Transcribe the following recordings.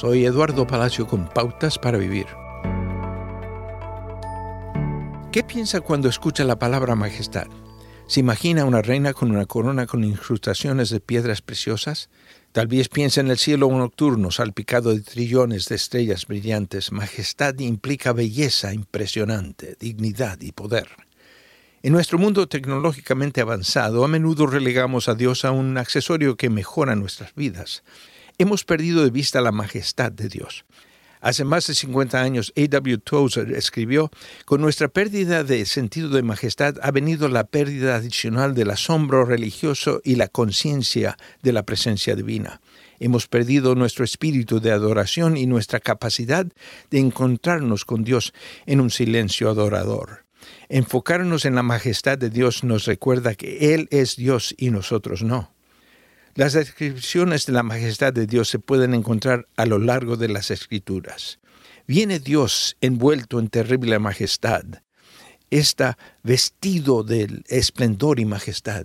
Soy Eduardo Palacio con Pautas para Vivir. ¿Qué piensa cuando escucha la palabra majestad? ¿Se imagina una reina con una corona con incrustaciones de piedras preciosas? Tal vez piensa en el cielo nocturno salpicado de trillones de estrellas brillantes. Majestad implica belleza impresionante, dignidad y poder. En nuestro mundo tecnológicamente avanzado, a menudo relegamos a Dios a un accesorio que mejora nuestras vidas. Hemos perdido de vista la majestad de Dios. Hace más de 50 años, A.W. Tozer escribió, con nuestra pérdida de sentido de majestad ha venido la pérdida adicional del asombro religioso y la conciencia de la presencia divina. Hemos perdido nuestro espíritu de adoración y nuestra capacidad de encontrarnos con Dios en un silencio adorador. Enfocarnos en la majestad de Dios nos recuerda que Él es Dios y nosotros no. Las descripciones de la majestad de Dios se pueden encontrar a lo largo de las escrituras. Viene Dios envuelto en terrible majestad. Está vestido del esplendor y majestad.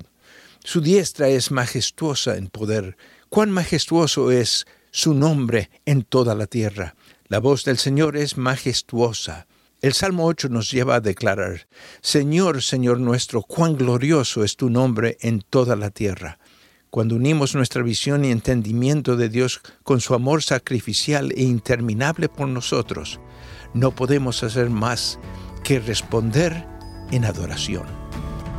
Su diestra es majestuosa en poder. Cuán majestuoso es su nombre en toda la tierra. La voz del Señor es majestuosa. El Salmo 8 nos lleva a declarar, Señor, Señor nuestro, cuán glorioso es tu nombre en toda la tierra. Cuando unimos nuestra visión y entendimiento de Dios con su amor sacrificial e interminable por nosotros, no podemos hacer más que responder en adoración.